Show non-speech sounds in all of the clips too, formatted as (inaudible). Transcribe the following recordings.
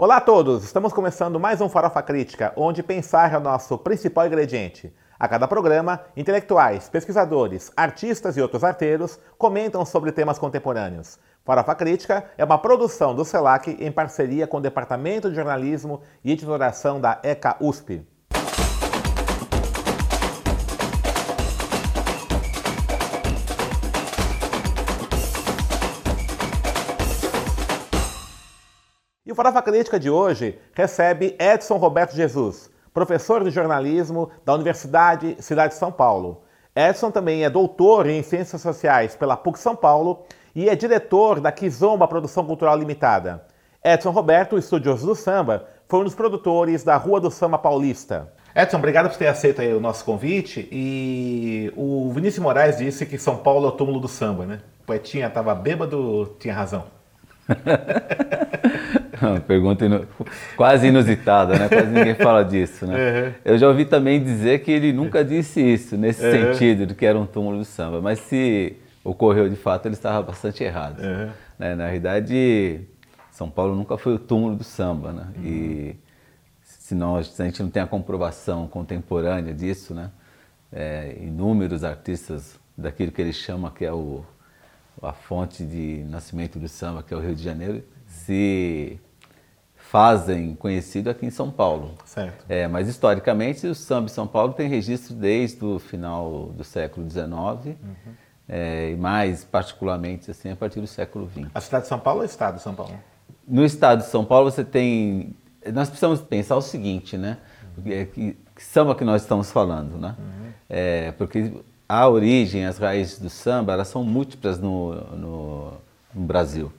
Olá a todos! Estamos começando mais um Farofa Crítica, onde pensar é o nosso principal ingrediente. A cada programa, intelectuais, pesquisadores, artistas e outros arteiros comentam sobre temas contemporâneos. Farofa Crítica é uma produção do CELAC em parceria com o Departamento de Jornalismo e Editoração da ECA USP. Farofa Crítica de hoje recebe Edson Roberto Jesus, professor de jornalismo da Universidade Cidade de São Paulo. Edson também é doutor em Ciências Sociais pela PUC São Paulo e é diretor da Kizomba Produção Cultural Limitada. Edson Roberto, estudioso do samba, foi um dos produtores da Rua do Samba Paulista. Edson, obrigado por ter aceito o nosso convite. E o Vinícius Moraes disse que São Paulo é o túmulo do samba, né? O poetinha estava bêbado, tinha razão. (laughs) Pergunta inu... quase inusitada, né? Quase ninguém fala disso, né? Uhum. Eu já ouvi também dizer que ele nunca disse isso, nesse uhum. sentido, de que era um túmulo do samba. Mas se ocorreu de fato, ele estava bastante errado. Uhum. Né? Na realidade, São Paulo nunca foi o túmulo do samba, né? E se, nós, se a gente não tem a comprovação contemporânea disso, né? É, inúmeros artistas daquilo que ele chama que é o, a fonte de nascimento do samba, que é o Rio de Janeiro, se fazem conhecido aqui em São Paulo. Certo. É, mas historicamente o samba em São Paulo tem registro desde o final do século XIX uhum. é, e mais particularmente assim a partir do século XX. A cidade de São Paulo ou o estado de São Paulo? No estado de São Paulo você tem, nós precisamos pensar o seguinte, né? Uhum. Que, que, que samba que nós estamos falando, né? Uhum. É, porque a origem, as raízes do samba, elas são múltiplas no, no, no Brasil.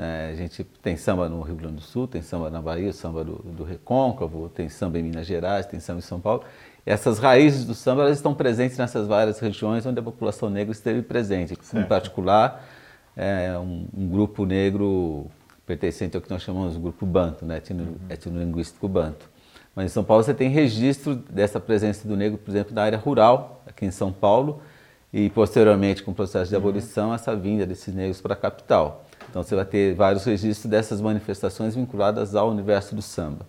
É, a gente tem samba no Rio Grande do Sul, tem samba na Bahia, samba do, do Recôncavo, tem samba em Minas Gerais, tem samba em São Paulo. Essas raízes do samba elas estão presentes nessas várias regiões onde a população negra esteve presente. Certo. Em particular, é, um, um, grupo negro pertencente ao que nós chamamos de grupo banto, né, etno, uhum. etnolinguístico banto. Mas em São Paulo você tem registro dessa presença do negro, por exemplo, na área rural, aqui em São Paulo, e posteriormente, com o processo de uhum. abolição, essa vinda desses negros para a capital. Então você vai ter vários registros dessas manifestações vinculadas ao universo do samba.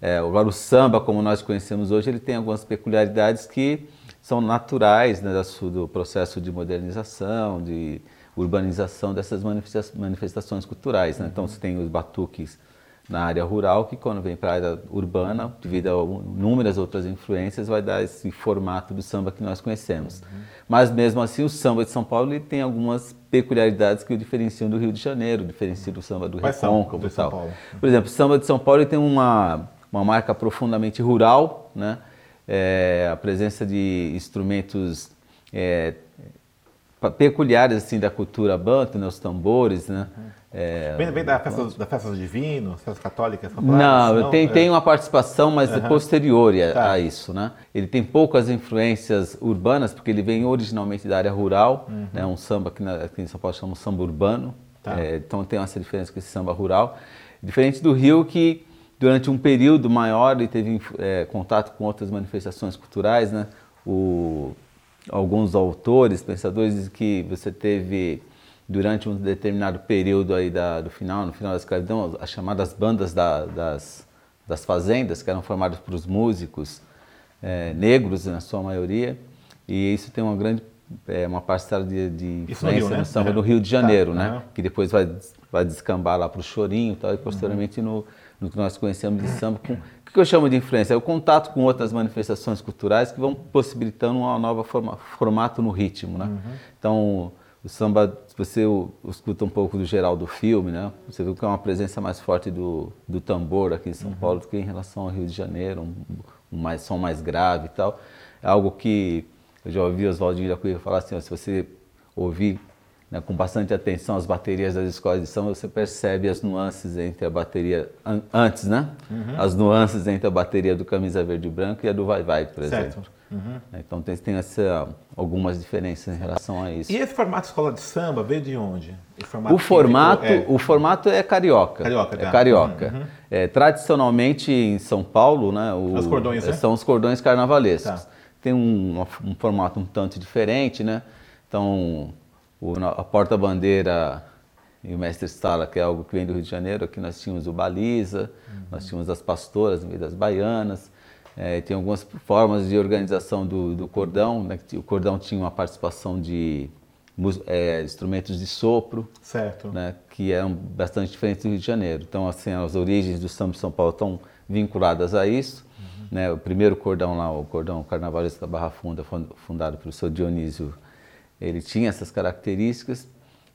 É, agora o samba, como nós conhecemos hoje, ele tem algumas peculiaridades que são naturais né, do processo de modernização, de urbanização dessas manifestações culturais. Né? Então você tem os batuques na área rural, que quando vem para a área urbana, devido a inúmeras outras influências, vai dar esse formato do samba que nós conhecemos. Uhum. Mas mesmo assim, o samba de São Paulo ele tem algumas peculiaridades que o diferenciam do Rio de Janeiro, diferenciam do samba do Recôncavo e tal. Por exemplo, o samba de São Paulo tem uma, uma marca profundamente rural, né? É, a presença de instrumentos é, peculiares assim da cultura banto, né? os tambores, né? Uhum é, vem, vem da, festa, da festa do Divino, festa católica? Não, não tem, é. tem uma participação, mas uhum. posterior a, tá. a, isso, né? Ele tem poucas influências urbanas, porque ele vem originalmente da área rural, uhum. né? um samba que aqui em São Paulo chama samba urbano, tá. é, então tem essa diferença com esse samba rural. Diferente do Rio, que durante um período maior ele teve é, contato com outras manifestações culturais, né? O, alguns autores, pensadores dizem que você teve durante um determinado período aí da, do final, no final da escravidão, as chamadas bandas da, das, das fazendas, que eram formadas por os músicos é, negros, na sua maioria, e isso tem uma grande é, uma parcela de, de influência no, Rio, né? no samba é. do Rio de Janeiro, tá. né? Uhum. Que depois vai, vai descambar lá para o chorinho e tal, e posteriormente uhum. no, no que nós conhecemos de samba. Com, o que eu chamo de influência? É o contato com outras manifestações culturais que vão possibilitando um novo forma, formato no ritmo, né? Uhum. Então, o samba, se você escuta um pouco do geral do filme, né? Você vê que é uma presença mais forte do, do tambor aqui em São uhum. Paulo do que em relação ao Rio de Janeiro, um, um mais, som mais grave e tal. É algo que eu já ouvi Oswaldinho da Cunha falar assim, ó, se você ouvir né, com bastante atenção as baterias das escolas de samba, você percebe as nuances entre a bateria, an, antes, né? Uhum. As nuances entre a bateria do Camisa Verde e Branco e a do Vai Vai, por certo. exemplo. Uhum. Então tem, tem essa, algumas diferenças em relação a isso. E esse formato escola de samba veio de onde? O formato, o formato, é... o formato é carioca. Carioca, tá. É carioca. Uhum. É, tradicionalmente em São Paulo, né, o, os cordões, né? são os cordões carnavalescos. Tá. Tem um, um, formato um tanto diferente, né? Então o, a porta-bandeira e o mestre Sala, que é algo que vem do Rio de Janeiro. Aqui nós tínhamos o Baliza, uhum. nós tínhamos as pastoras no meio das baianas. É, tem algumas formas de organização do, do cordão. Né? O cordão tinha uma participação de é, instrumentos de sopro, certo. Né? que eram bastante diferentes do Rio de Janeiro. Então, assim, as origens do samba de São Paulo estão vinculadas a isso. Uhum. Né? O primeiro cordão lá, o cordão carnavalesco da Barra Funda, fundado pelo seu Dionísio, ele tinha essas características.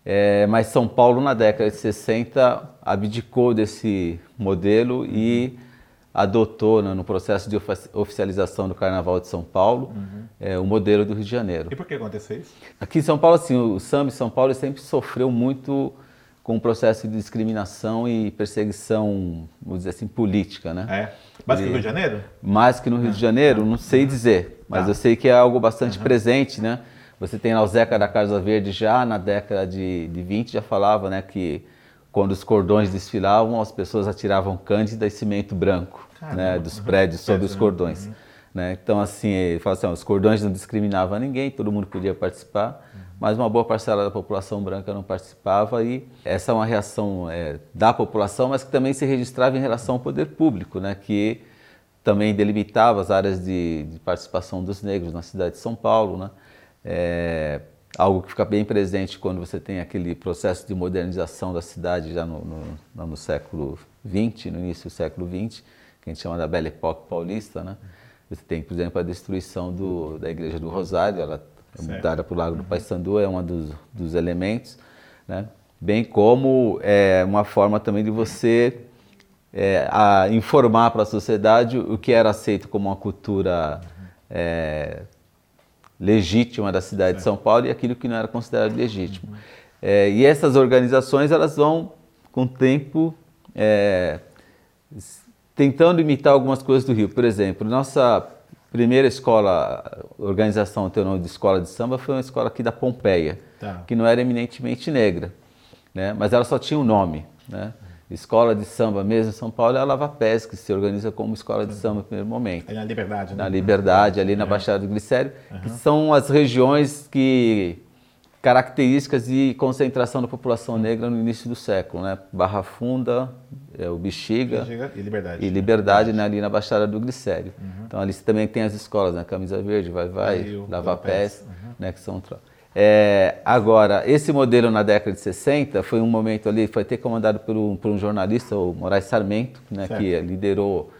É, mas São Paulo, na década de 60, abdicou desse modelo e adotou né, no processo de oficialização do Carnaval de São Paulo uhum. é, o modelo do Rio de Janeiro. E por que aconteceu isso? Aqui em São Paulo, assim, o samba em São Paulo sempre sofreu muito com o processo de discriminação e perseguição, vamos dizer assim, política, né? É. Mais que no Rio de Janeiro? Mais que no Rio de Janeiro, não sei uhum. dizer, mas tá. eu sei que é algo bastante uhum. presente, né? Você tem lá o Zeca da Casa Verde já na década de, de 20 já falava né, que quando os cordões desfilavam, as pessoas atiravam cândida e cimento branco né, dos prédios sobre os cordões. Uhum. Né? Então, assim, ele fala assim, ó, os cordões não discriminavam ninguém, todo mundo podia participar, uhum. mas uma boa parcela da população branca não participava e essa é uma reação é, da população, mas que também se registrava em relação ao poder público, né, que também delimitava as áreas de, de participação dos negros na cidade de São Paulo, né? É algo que fica bem presente quando você tem aquele processo de modernização da cidade já no, no, no século XX, no início do século XX, que a gente chama da Belle Époque paulista, né? Você tem, por exemplo, a destruição do, da Igreja do Rosário, ela é mudada para o Lago do uhum. Paissandu, é um dos, dos elementos, né? Bem como é uma forma também de você é, informar para a sociedade o que era aceito como uma cultura é, legítima da cidade de São Paulo e aquilo que não era considerado legítimo. É, e essas organizações elas vão, com o tempo, é, tentando imitar algumas coisas do Rio. Por exemplo, nossa primeira escola, organização teu nome de escola de samba, foi uma escola aqui da Pompeia, tá. que não era eminentemente negra, né? mas ela só tinha um nome. Né? Escola de samba mesmo em São Paulo é a Lava Pés, que se organiza como escola de samba no primeiro momento. É na Liberdade, né? Na Liberdade, ali na é. Baixada do Glicério, uhum. que são as regiões que características de concentração da população negra no início do século, né? Barra Funda, é, o Bexiga, Bexiga e Liberdade. E Liberdade né? ali na Baixada do Glicério. Uhum. Então ali também tem as escolas, né? Camisa Verde, Vai Vai, Lava Pés, uhum. né? que são é, agora, esse modelo na década de 60 foi um momento ali, foi até comandado por um, por um jornalista, o Moraes Sarmento, né, que liderou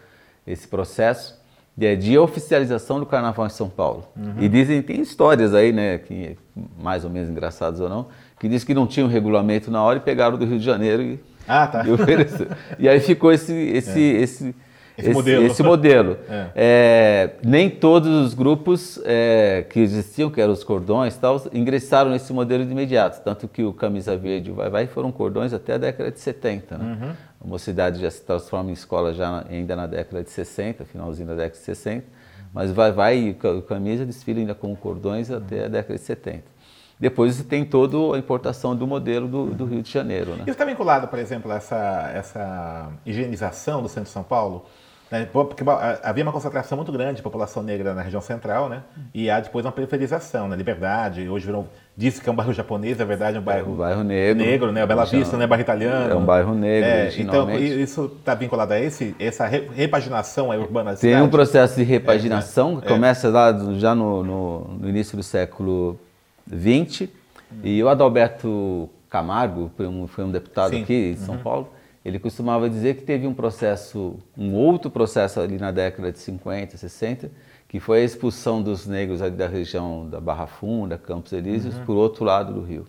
esse processo de, de, oficialização do Carnaval em São Paulo. Uhum. E dizem, tem histórias aí, né, que, mais ou menos engraçadas ou não, que diz que não tinha um regulamento na hora e pegaram do Rio de Janeiro e, ah, tá. (laughs) e, e aí ficou esse, esse, é. esse esse, modelo. Esse modelo. (laughs) É. É, nem todos os grupos é, que existiam, que eram os cordões tal, ingressaram nesse modelo de imediato. Tanto que o Camisa Verde e Vai Vai foram cordões até a década de 70. Né? Uhum. A mocidade já se transforma em escola já ainda na década de 60, finalzinho da década de 60. Mas Vai Vai e o Camisa desfilam ainda com cordões até a década de 70. Depois você tem toda a importação do modelo do, do Rio de Janeiro. Né? Isso está vinculado, por exemplo, a essa, essa higienização do centro de São Paulo? Né? Porque havia uma concentração muito grande de população negra na região central, né? E há depois uma periferização, na né? Liberdade, hoje virou, disse que é um bairro japonês, na verdade é um bairro, é um bairro negro, negro, né? A Bela Vista, né? Bairro italiano. É um bairro negro, é, Então, isso está vinculado a esse, essa repaginação urbana Tem cidade? um processo de repaginação é, que começa lá já no, no, no, início do século XX, hum. e o Adalberto Camargo, foi um, foi um deputado Sim. aqui em São uhum. Paulo, ele costumava dizer que teve um processo, um outro processo ali na década de 50, 60, que foi a expulsão dos negros ali da região da Barra Funda, Campos Elíseos, uhum. por outro lado do rio.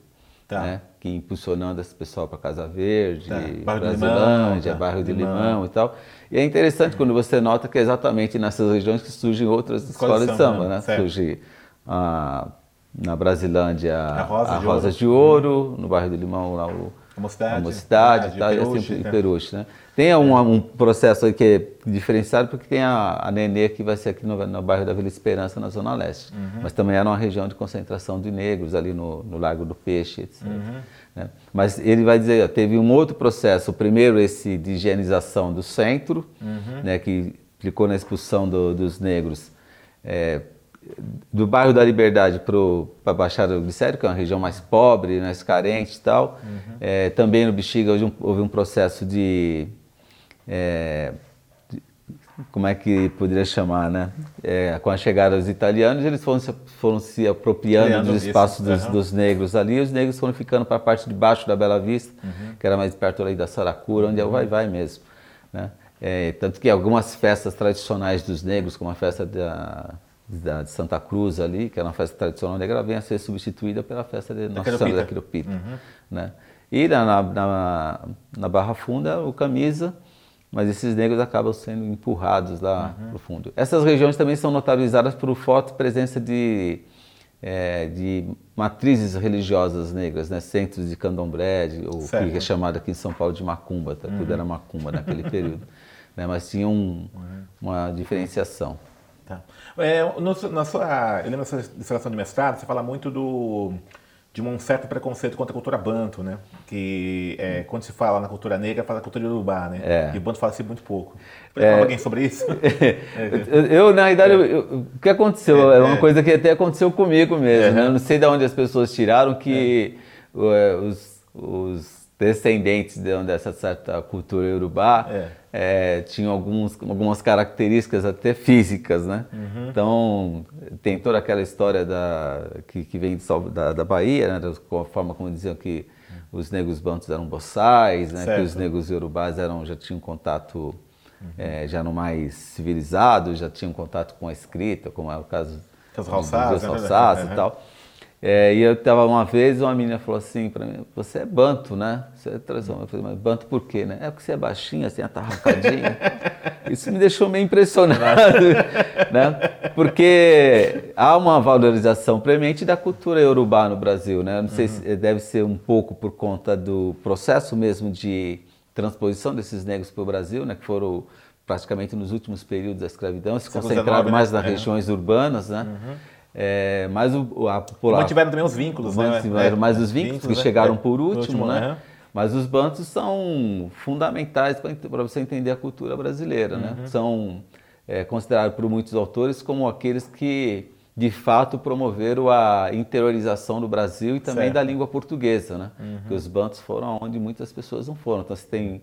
Tá. Né? Que impulsionando esse pessoal para Casa Verde, tá. Brasilândia, tá. bairro de Limão. Limão. e tal. E é interessante quando você nota que é exatamente nessas regiões que surgem outras escolas de samba, né? né? Surge a, na Brasilândia a Rosa, a de, Rosa ouro. de, Ouro. no bairro de Limão lá o a mocidade, a mocidade tá, e assim, Peruche, né? Tem um, um, processo que é diferenciado porque tem a, a Nenê que vai ser aqui no, no bairro da Vila Esperança, na Zona Leste. Uhum. Mas também era uma região de concentração de negros ali no, no Lago do Peixe, etc. Uhum. Né? Mas ele vai dizer, teve um outro processo, o primeiro esse de higienização do centro, uhum. né, que implicou na expulsão do, dos negros é, do bairro da Liberdade para a Baixada do Glicério, que é uma região mais pobre, mais carente e tal. Uhum. É, também no Bexiga houve um, houve um processo de, é, de, Como é que poderia chamar, né? É, com a chegada dos italianos, eles foram se, foram se apropriando Criando dos espaços dos, uhum. dos, negros ali, e os negros foram ficando para a parte de baixo da Bela Vista, uhum. que era mais perto ali da Saracura, onde é o vai-vai mesmo. Né? É, tanto que algumas festas tradicionais dos negros, como a festa da da, de Santa Cruz ali, que era uma festa tradicional negra, vem a ser substituída pela festa de Nossa Senhora da Quiropita. Uhum. Né? E na, na, na, Barra Funda, o camisa, mas esses negros acabam sendo empurrados lá uhum. para o fundo. Essas regiões também são notabilizadas por forte presença de, é, de matrizes religiosas negras, né? centros de candomblé, de, ou certo. que é chamado aqui em São Paulo de macumba, tá? tudo uhum. era macumba naquele período. né? Mas tinha um, uhum. uma diferenciação. Tá. É, no, na sua, eu lembro da sua dissertação de mestrado, você fala muito do, de um certo preconceito contra a cultura banto, né? Que é, quando se fala na cultura negra, fala na cultura urubá, né? É. E o banto fala-se muito pouco. Pode é. alguém sobre isso? (laughs) eu, na realidade, eu, eu, o que aconteceu? É, é uma é. coisa que até aconteceu comigo mesmo, né? Eu não sei de onde as pessoas tiraram que é. os, os descendentes dessa certa cultura urubá é tinham alguns, algumas características até físicas, né? Uhum. Então, tem toda aquela história da, que, que vem de, da, da Bahia, né? da forma como diziam que os negros bantos eram boçais, né? que os negros yorubás eram, já tinham contato, uhum. é, já eram mais civilizados, já tinham contato com a escrita, como é o caso dos Halsás, né? e tal. É, e eu estava uma vez, uma menina falou assim para mim, você é banto, né? Você é tradicional. Eu falei, mas banto por quê, né? É porque você é baixinho, assim, atarracadinho. (laughs) Isso me deixou meio impressionado, (laughs) né? Porque há uma valorização premente da cultura iorubá no Brasil, né? Não sei uhum. se deve ser um pouco por conta do processo mesmo de transposição desses negros para o Brasil, né? Que foram praticamente nos últimos períodos da escravidão, se concentraram mais né? nas é. regiões urbanas, né? Uhum. É, mas o, a população. Mantiveram também os vínculos, né? Mantiveram é, mais os vínculos, vínculos que chegaram é, por último, último né? Mas os bantos são fundamentais para você entender a cultura brasileira, né? uhum. né? São é, considerados por muitos autores como aqueles que de fato promoveram a interiorização do Brasil e também certo. da língua portuguesa, né? Uhum. Porque os bantos foram onde muitas pessoas não foram. Então você tem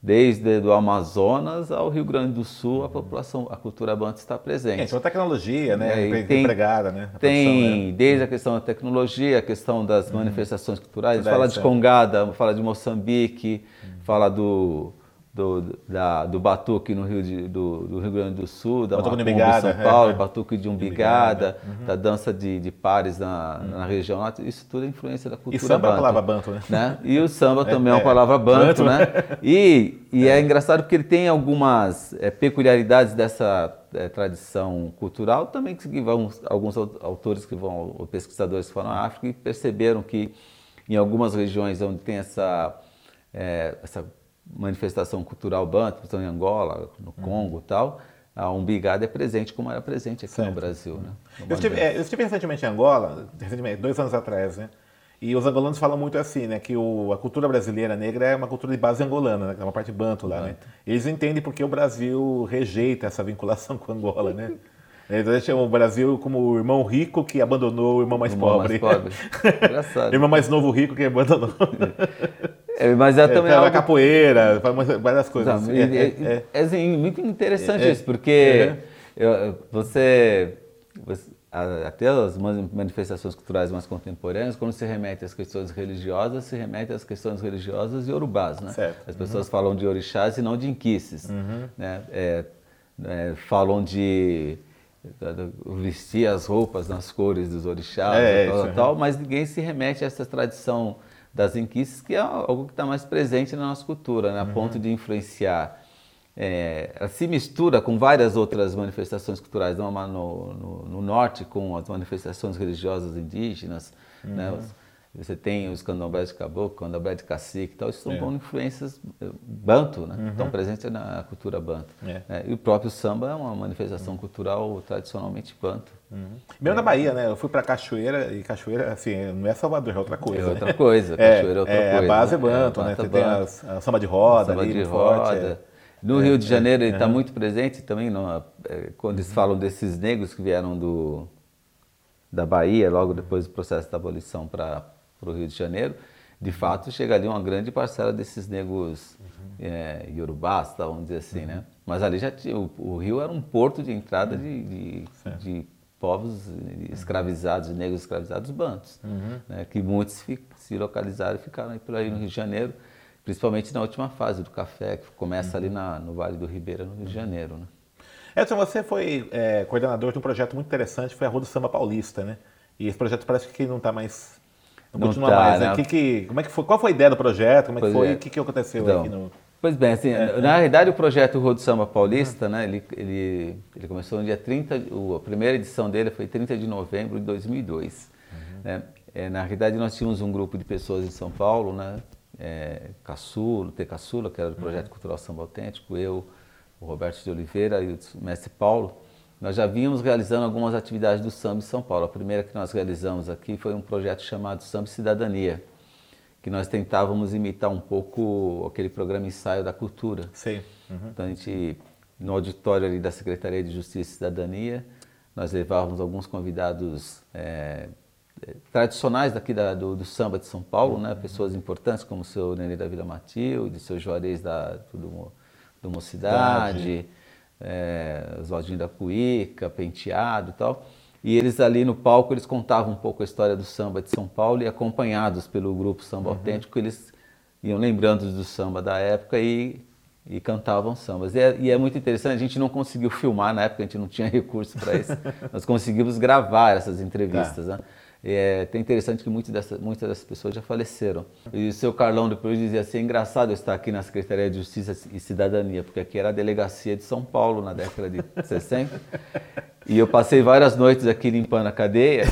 Desde o Amazonas ao Rio Grande do Sul, a população, a cultura banto está presente. É, então a tecnologia, né, é, tem, empregada, né? tem, é. desde a questão da tecnologia, a questão das uhum. manifestações culturais, fala de Congada, fala de Moçambique, uhum. fala do do, da, do batuque no Rio, de, do, do, Rio Grande do Sul, da batuque de São Paulo, é, batuque de umbigada, uhum. da dança de, de pares na, uhum. na região lá, isso tudo é influência da cultura E samba banto, é uma palavra banto, né? né? E o samba (laughs) também é, uma é. palavra banto, né? E, e é. engraçado porque ele tem algumas é, peculiaridades dessa é, tradição cultural, também que vão, alguns autores que vão, ou pesquisadores que foram à África e perceberam que em algumas regiões onde tem essa, essa manifestação cultural banto, em Angola, no uhum. Congo e tal, a umbigada é presente como era presente aqui certo. no Brasil. Né? No eu, estive, é, eu, estive, recentemente em Angola, recentemente, dois anos atrás, né? E os angolanos falam muito assim, né? Que o, a cultura brasileira negra é uma cultura de base angolana, né? É uma parte banto lá, né? Eles entendem porque o Brasil rejeita essa vinculação (laughs) com Angola, né? Eles chamam o Brasil como o irmão rico que abandonou o irmão mais o irmão pobre. Mais pobre. (laughs) Engraçado. irmão mais novo rico que abandonou. (laughs) É, mas é, é também. É, algo... capoeira, várias coisas. Não, é, é, é, assim, muito interessante isso, porque você, você, até as manifestações culturais mais contemporâneas, quando se remete às questões religiosas, se remete às questões religiosas e urubás, né? Certo. As pessoas uhum. falam de orixás e não de inquices, uhum. né? falam de vestir as roupas nas cores dos orixás é, e tal, isso, tal, mas ninguém se remete a essa tradição das inquices, que é algo que está mais presente na nossa cultura, né? a uhum. ponto de influenciar. É, ela se mistura com várias outras manifestações culturais, no, no, no norte com as manifestações religiosas indígenas, né? uhum. né? Você tem os candomblés de caboclo, candomblé de cacique e tal, isso são é. influências eh, banto, né? Uhum. Estão presentes na cultura banto. É. É, e o próprio samba é uma manifestação uhum. cultural tradicionalmente banto. Uhum. Mesmo na Bahia, né? Eu fui para Cachoeira e Cachoeira, assim, não é Salvador, é outra coisa. É outra né? coisa, Cachoeira é, outra é, coisa. A base é banto, né? Você tem as, a samba de roda samba ali, de roda. Forte, é. no Rio de Janeiro ele está muito presente também, no, quando eles falam desses negros que vieram do da Bahia, logo depois do processo da abolição para o Rio de Janeiro, de fato chega ali uma grande parcela desses negros uhum. é, iorubás, tá, vamos dizer assim, uhum. né? Mas ali já tinha, o, o, Rio era um porto de entrada de, de, de povos escravizados, negros escravizados bantos, uhum. né, que muitos se localizaram e ficaram aí por aí no Rio de Janeiro, principalmente na última fase do café, que começa uhum. ali na, no Vale do Ribeira, no Rio de Janeiro. Né? Edson, você foi é, coordenador de um projeto muito interessante, foi a Rua do Samba Paulista, né? E esse projeto parece que não está mais... Não, não continua tá, mais, né? né? Que, que, como é que foi, qual foi a ideia do projeto? Como é que foi? É. O que, que aconteceu então, aqui no... Pois bem, assim, é, na realidade o projeto Rua do Samba Paulista, né, ele, ele, ele começou no dia 30, a primeira edição dele foi 30 de novembro de 2002. Uhum. Né? É, na realidade nós tínhamos um grupo de pessoas em São Paulo, né, é, Caçulo, T. Caçula, que era do Projeto uhum. Cultural Samba Autêntico, eu, o Roberto de Oliveira e o mestre Paulo, nós já vínhamos realizando algumas atividades do samba em São Paulo. A primeira que nós realizamos aqui foi um projeto chamado Samba Cidadania, que nós tentávamos imitar um pouco aquele programa Ensaio da Cultura. Sim. Uhum. Então a gente, no auditório ali da Secretaria de Justiça e Cidadania, nós levávamos alguns convidados é, tradicionais daqui da, do, do, samba de São Paulo, uhum. né? pessoas importantes como o seu Nenê da Vila Matilde, o seu Juarez da, do, do Mocidade, é, Oswaldinho da Cuíca, Penteado e tal. E eles ali no palco, eles contavam um pouco a história do samba de São Paulo e acompanhados pelo grupo Samba uhum. Autêntico, eles iam lembrando do samba da época e, e cantavam sambas. E é, e é, muito interessante, a gente não conseguiu (laughs) filmar na época, a gente não tinha recurso para isso, (laughs) nós conseguimos gravar essas entrevistas. Tá. Né? É até interessante que muitas dessas, muitas dessas pessoas já faleceram. E o seu Carlão depois dizia assim, é engraçado eu estar aqui na Secretaria de Justiça e Cidadania, porque aqui era a delegacia de São Paulo na década de (laughs) 60. E eu passei várias noites aqui limpando a cadeia,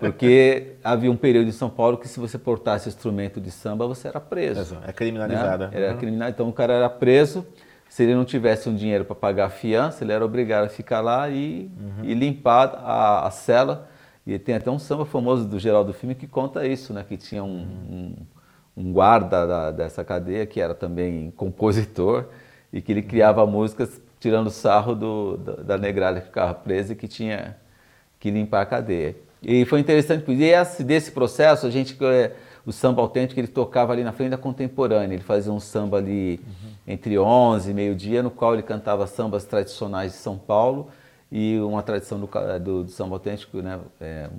porque havia um período em São Paulo que se você portasse instrumento de samba, você era preso. É criminalizada. Né? Era uhum. criminal, então o cara era preso, se ele não tivesse um dinheiro para pagar a fiança, ele era obrigado a ficar lá e, uhum. e limpar a, a cela e tem até um samba famoso do Geraldo Filme que conta isso, né? Que tinha um, um, um guarda da, dessa cadeia que era também compositor e que ele criava músicas tirando sarro do, da, da negrada que ficava presa e que tinha que limpar a cadeia. E foi interessante, porque esse, desse processo, a gente, é, o samba autêntico, ele tocava ali na frente da contemporânea, ele fazia um samba ali uhum. entre 11 e meio-dia, no qual ele cantava sambas tradicionais de São Paulo, e uma tradição do, do, do samba autêntico, né, é,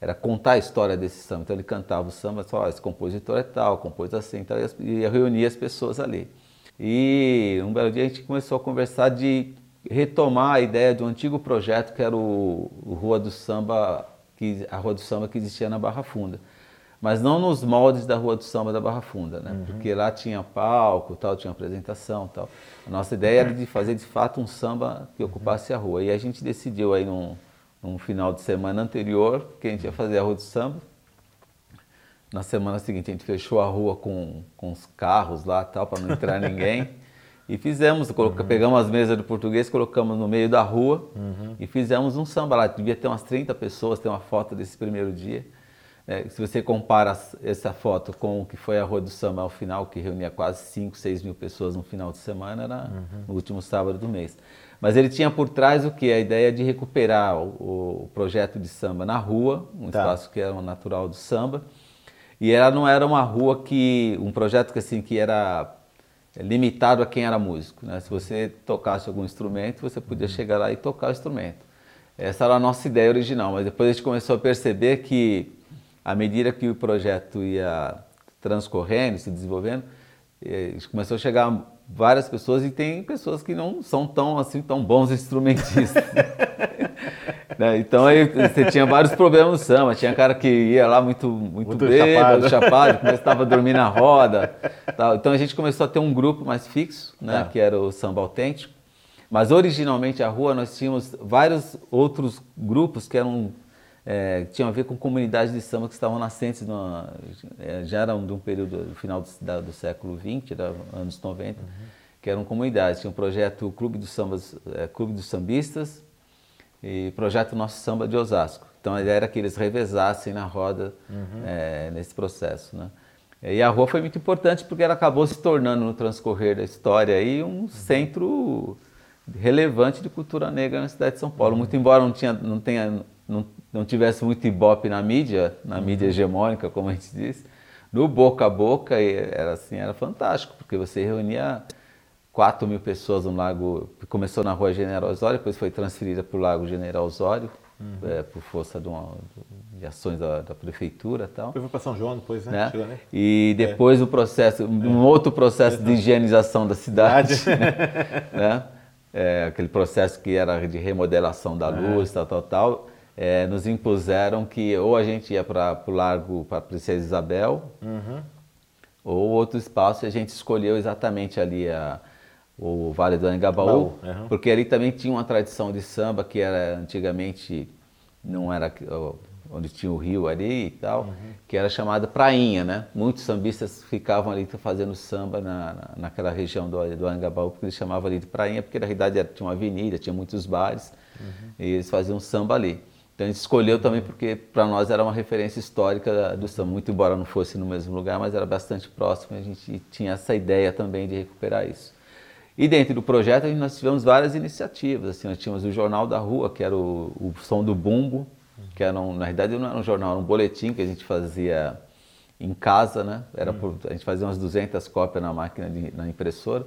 era contar a história desse samba. Então ele cantava o samba, só, esse compositor é tal, compôs assim, tal, e reunia as pessoas ali. E um belo dia a gente começou a conversar de retomar a ideia de um antigo projeto que era o, o Rua do Samba, que, a Rua do Samba que existia na Barra Funda mas não nos moldes da Rua do Samba da Barra Funda, né? Uhum. Porque lá tinha palco, tal, tinha apresentação, tal. A nossa ideia era de fazer de fato um samba que ocupasse a rua. E a gente decidiu aí num, num final de semana anterior que a gente ia fazer a Rua do Samba. Na semana seguinte a gente fechou a rua com, com os carros lá, tal, para não entrar (laughs) ninguém. E fizemos, uhum. pegamos as mesas do português, colocamos no meio da rua uhum. e fizemos um samba lá. Devia ter umas 30 pessoas, tem uma foto desse primeiro dia. É, se você compara essa foto com o que foi a Rua do Samba ao final, que reunia quase 5, 6 mil pessoas no final de semana, era uhum. no último sábado do mês. Mas ele tinha por trás o que? A ideia de recuperar o, o projeto de samba na rua, um tá. espaço que era um natural do samba. E ela não era uma rua que. um projeto que, assim, que era limitado a quem era músico. Né? Se você tocasse algum instrumento, você podia uhum. chegar lá e tocar o instrumento. Essa era a nossa ideia original, mas depois a gente começou a perceber que à medida que o projeto ia transcorrendo, se desenvolvendo, eh, começou a chegar várias pessoas e tem pessoas que não são tão assim tão bons (laughs) instrumentistas. (laughs) né? Então aí você tinha vários problemas no samba. Tinha cara que ia lá muito muito, muito bêbado, chapado, começava a dormir na (laughs) roda. Tal. Então a gente começou a ter um grupo mais fixo, né? É. que era o samba autêntico. Mas originalmente a rua nós tínhamos vários outros grupos que eram é, tinham a ver com comunidades de samba que estavam nascentes, no, é, já eram de um período, do final do, do século XX, anos 90, uhum. que eram comunidades. Tinha um projeto Clube dos, Sambas, é, Clube dos Sambistas e projeto Nosso Samba de Osasco. Então a ideia era que eles revezassem na roda uhum. é, nesse processo. Né? E a rua foi muito importante porque ela acabou se tornando, no transcorrer da história, aí, um uhum. centro relevante de cultura negra na cidade de São Paulo. Muito embora não, tinha, não tenha não, não tivesse muito ibope na mídia, na uhum. mídia hegemônica, como a gente diz, no boca a boca era assim, era fantástico, porque você reunia 4 mil pessoas no lago, começou na rua General Osório, depois foi transferida para o lago General Osório, uhum. é, por força de, uma, de ações da, da, prefeitura e tal. Depois foi para São João, depois, né? né? né? E depois é. o processo, um é. outro processo de higienização da cidade, (laughs) né? É, aquele processo que era de remodelação da é. luz, tal, tal, tal. É, nos impuseram que ou a gente ia para o Largo, para a Princesa Isabel, uhum. ou outro espaço, e a gente escolheu exatamente ali a, o Vale do Anhangabaú, uhum. porque ali também tinha uma tradição de samba que era antigamente não era onde tinha o rio ali e tal, uhum. que era chamada prainha, né? Muitos sambistas ficavam ali fazendo samba na, na, naquela região do, do Anhangabaú, porque eles chamavam ali de prainha, porque na realidade era, tinha uma avenida, tinha muitos bares, uhum. e eles faziam samba ali. Então a gente escolheu também porque para nós era uma referência histórica do samba, muito embora não fosse no mesmo lugar, mas era bastante próximo, a gente tinha essa ideia também de recuperar isso. E dentro do projeto nós tivemos várias iniciativas. Assim, nós tínhamos o Jornal da Rua, que era o, o som do bumbo, que era um, na verdade não era um jornal, era um boletim que a gente fazia em casa, né? Era por, a gente fazia umas 200 cópias na máquina, de, na impressora,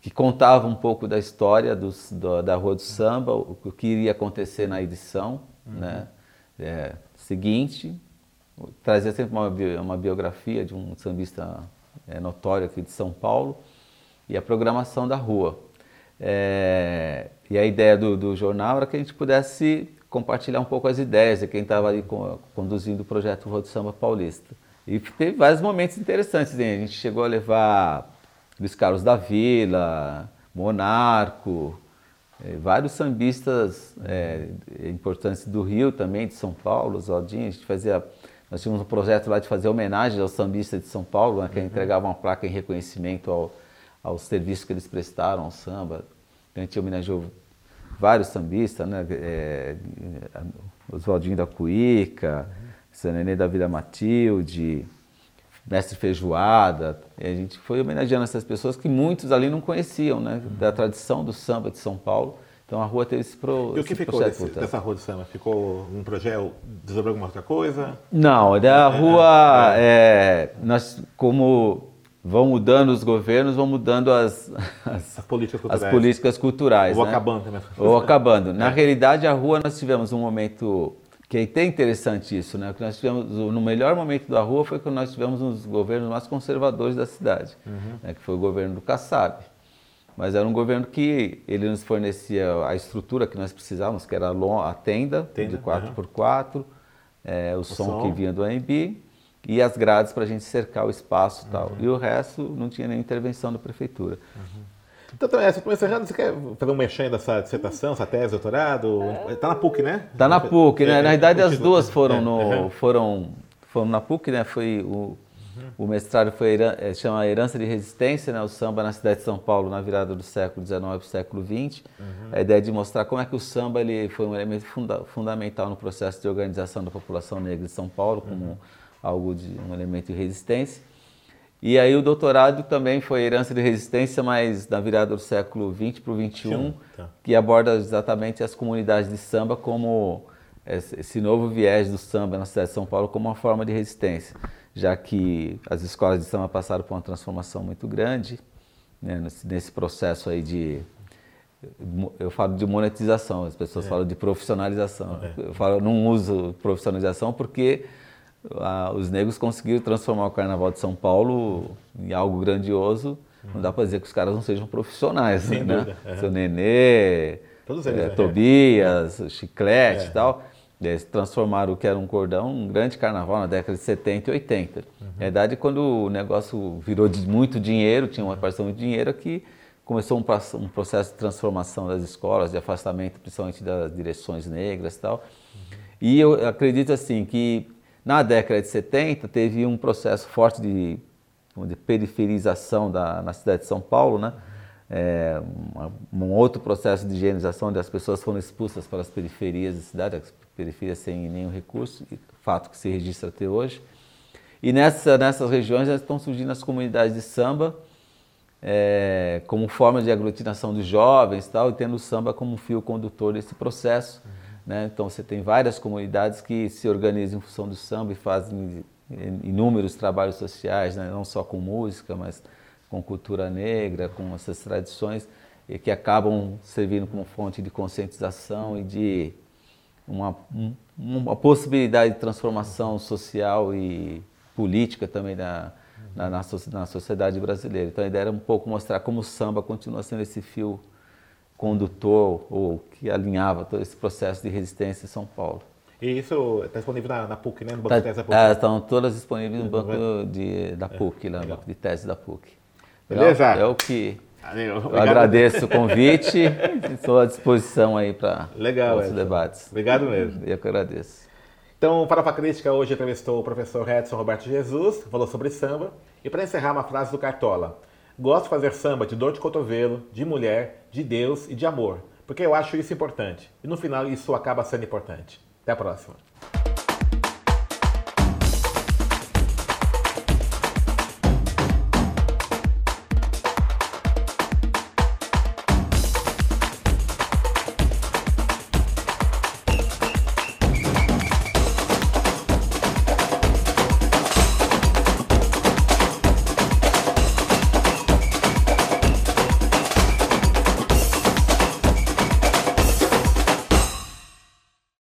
que contava um pouco da história dos, do, da Rua do Samba, o, o, que iria acontecer na edição, uhum. né? É, seguinte, trazia sempre uma, uma biografia de um sambista é, notório aqui de São Paulo, e a programação da rua. É, e a ideia do, do, jornal era que a gente pudesse compartilhar um pouco as ideias de quem estava ali com, conduzindo o projeto Rua do Samba Paulista. E teve vários momentos interessantes. Hein? A gente chegou a levar Luiz Carlos da Vila, Monarco, vários sambistas é, importantes do Rio também, de São Paulo, Zaldinho. A gente fazia, nós tínhamos um projeto lá de fazer homenagem aos sambistas de São Paulo, né, que uhum. entregava uma placa em reconhecimento ao, aos serviços que eles prestaram ao samba. A gente homenageou vários sambistas, né? É, Oswaldinho da Cuíca, uhum. Nenê da Vida Matilde, Mestre Feijoada. a gente foi homenageando essas pessoas que muitos ali não conheciam, né? Uhum. Da tradição do samba de São Paulo. Então a rua teve esse, pro, e o que ficou desse, dessa rua de samba? Ficou um projeto, desdobrou alguma outra coisa? Não, da é, rua, é, é, nós como vão mudando os governos, vão mudando as, (laughs) as, as políticas culturais. As políticas culturais Ou né? acabando também. Ou acabando. Na é. realidade, a rua nós tivemos um momento que é até interessante isso, né? Que nós tivemos no melhor momento da rua foi quando nós tivemos um dos governos mais conservadores da cidade, uhum. né? que foi o governo do Kassab. Mas era um governo que ele nos fornecia a estrutura que nós precisávamos, que era a tenda, tenda de 4x4, uhum. é, o, o som, som, que vinha do AMB e as grades para a gente cercar o espaço e tal. Uhum. E o resto não tinha nenhuma intervenção da prefeitura. Uhum. Então, também, você encerrando, você quer fazer um mexendo dessa dissertação, essa tese, doutorado? Está na PUC, né? Está na PUC, né? É, na verdade, as duas foram, é. no, foram, foram na PUC, né? Foi o, o mestrado foi é, chama Herança de Resistência, né? o samba na cidade de São Paulo na virada do século XIX para o século XX. Uhum. A ideia de mostrar como é que o samba ele foi um elemento funda fundamental no processo de organização da população negra de São Paulo, como uhum algo de um elemento de resistência. E aí o doutorado também foi herança de resistência, mas na virada do século XX para o XXI, tá. que aborda exatamente as comunidades de samba como esse novo viés do samba na cidade de São Paulo como uma forma de resistência, já que as escolas de samba passaram por uma transformação muito grande né, nesse, processo aí de eu falo de monetização, as pessoas é. falam de profissionalização. É. Eu falo, não uso profissionalização porque os negros conseguiram transformar o Carnaval de São Paulo em algo grandioso. Uhum. Não dá para dizer que os caras não sejam profissionais, Sem né? Dúvida. Uhum. Seu Nenê, eles, é, é. Tobias, é. Chiclete e tal. Eles transformaram o que era um cordão um grande carnaval na década de 70 e 80. Uhum. Na verdade, quando o negócio virou de muito dinheiro, tinha uma parcela de dinheiro aqui, começou um, um, processo de transformação das escolas, de afastamento principalmente das direções negras e tal. Uhum. E eu acredito assim que na década de 70, teve um processo forte de, de periferização da, na cidade de São Paulo, né? É, um outro processo de higienização, onde as pessoas foram expulsas para as periferias da cidade, as periferias sem nenhum recurso, fato que se registra até hoje. E nessa, nessas regiões estão surgindo as comunidades de samba, é, como forma de aglutinação dos jovens tal, e tendo o samba como fio condutor desse processo. Uhum Né? Então você tem várias comunidades que se organizam em função do samba e fazem inúmeros trabalhos sociais, né? não só com música, mas com cultura negra, com essas tradições, e que acabam servindo como fonte de conscientização e de uma, uma possibilidade de transformação social e política também na, na, na, na sociedade brasileira. Então a ideia era um pouco mostrar como o samba continua sendo esse fio condutor ou que alinhava todo esse processo de resistência em São Paulo. E isso está disponível na, na, PUC, né? No banco tá, de tese da PUC? É, estão todas disponíveis no banco de, da PUC, é, lá, no banco de tese da PUC. Beleza? É o que eu agradeço o convite e estou à disposição aí para os debates. Obrigado mesmo. Eu que agradeço. Então, para a Crítica, hoje entrevistou o professor Edson Roberto Jesus, falou sobre samba. E para encerrar, uma frase do Cartola. Gosto de fazer samba de dor de cotovelo, de mulher, de Deus e de amor, porque eu acho isso importante. E no final isso acaba sendo importante. Até a próxima.